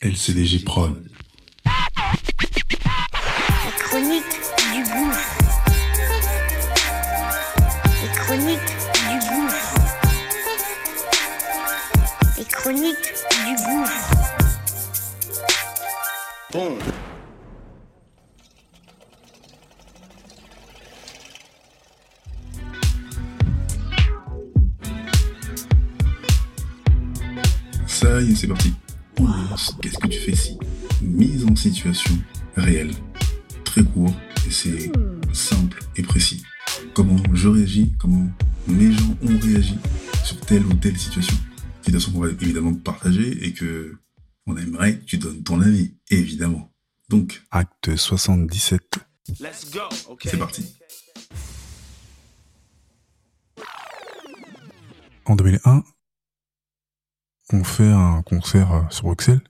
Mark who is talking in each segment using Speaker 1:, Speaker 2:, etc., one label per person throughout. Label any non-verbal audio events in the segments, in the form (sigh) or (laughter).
Speaker 1: LCDG Prod.
Speaker 2: La chronique du gouffre. Les chroniques du gouffre. Les chroniques du gouffre.
Speaker 3: Bon.
Speaker 1: Ça y est, c'est parti. On lance Qu'est-ce que tu fais si Mise en situation réelle. Très court et c'est simple et précis. Comment je réagis, comment mes gens ont réagi sur telle ou telle situation. Situation qu'on va évidemment partager et que on aimerait que tu donnes ton avis, évidemment. Donc, acte 77.
Speaker 3: Let's go. Okay.
Speaker 1: C'est parti. En 2001, on fait un concert euh, sur Bruxelles.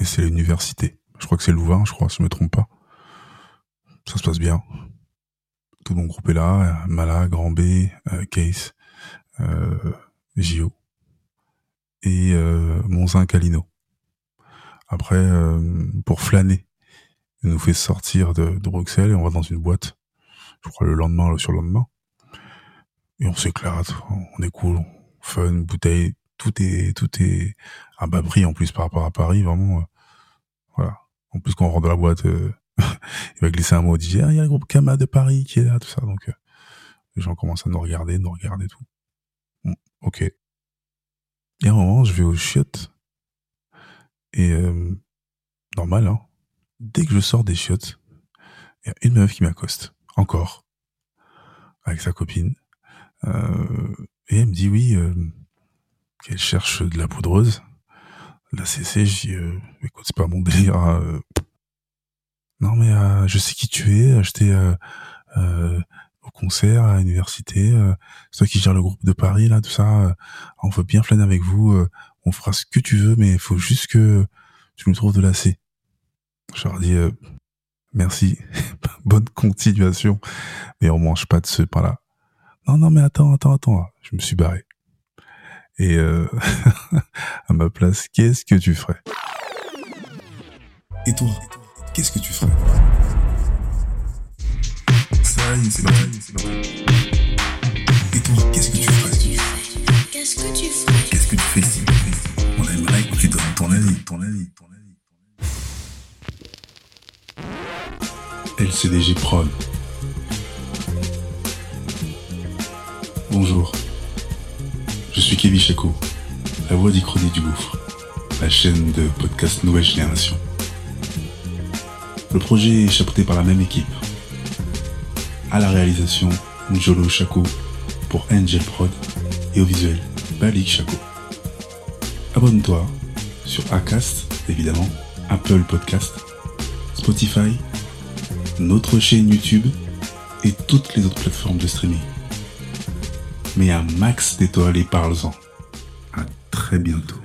Speaker 1: Et c'est l'université. Je crois que c'est Louvain, je crois, si je me trompe pas. Ça se passe bien. Tout mon groupe est là. euh, Mala, Grand B, euh, Case, euh, JO. Et euh, Monzin Calino. Après, pour flâner, il nous fait sortir de, de Bruxelles et on va dans une boîte. Je crois le lendemain, le surlendemain. Et on s'éclate, on est cool, fun, bouteille, tout est tout est à bas prix en plus par rapport à Paris, vraiment. euh, voilà. En plus quand on rentre dans la boîte, euh, (laughs) il va glisser un mot, il ah il y a le groupe Kama de Paris qui est là, tout ça. Donc euh, les gens commencent à nous regarder, nous regarder tout. Bon, ok. Et à un moment, je vais aux chiottes et normal, hein. Dès que je sors des chiottes, il y a une meuf qui m'accoste, encore, avec sa copine. Euh, et elle me dit oui, euh, qu'elle cherche de la poudreuse, de la CC. Je dis, euh, écoute, c'est pas mon délire. hein, euh. Non mais euh, je sais qui tu es. J'étais euh, au concert à l'université. C'est toi qui gère le groupe de Paris là, tout ça. on veut bien flâner avec vous. on fera ce que tu veux, mais il faut juste que tu nous trouves de la C. Je leur dis merci, (laughs) bonne continuation, mais on mange pas de ce pain là. Non, non, mais attends, attends, attends. Je me suis barré. Et euh, (laughs) à ma place, qu'est-ce que tu ferais? Et toi, qu'est-ce que tu ferais? Ça y est, c'est. Et toi, qu'est-ce que tu ferais?
Speaker 2: Qu'est-ce que tu ferais?
Speaker 1: Qu'est-ce que tu fais ici? On aimerait que tu donnes ton avis, ton avis, ton avis. LCDG Prod. Bonjour. Je suis Kevin Chaco, la voix d'Ichronie du Gouffre, la chaîne de podcast Nouvelle Génération. Le projet est chapeauté par la même équipe. À la réalisation, Njolo Chaco pour Angel Prod et au visuel, Balik Chaco. Abonne-toi sur Acast, évidemment, Apple Podcast, Spotify, notre chaîne YouTube et toutes les autres plateformes de streaming. Mais un max d'étoiles et parle-en. À très bientôt.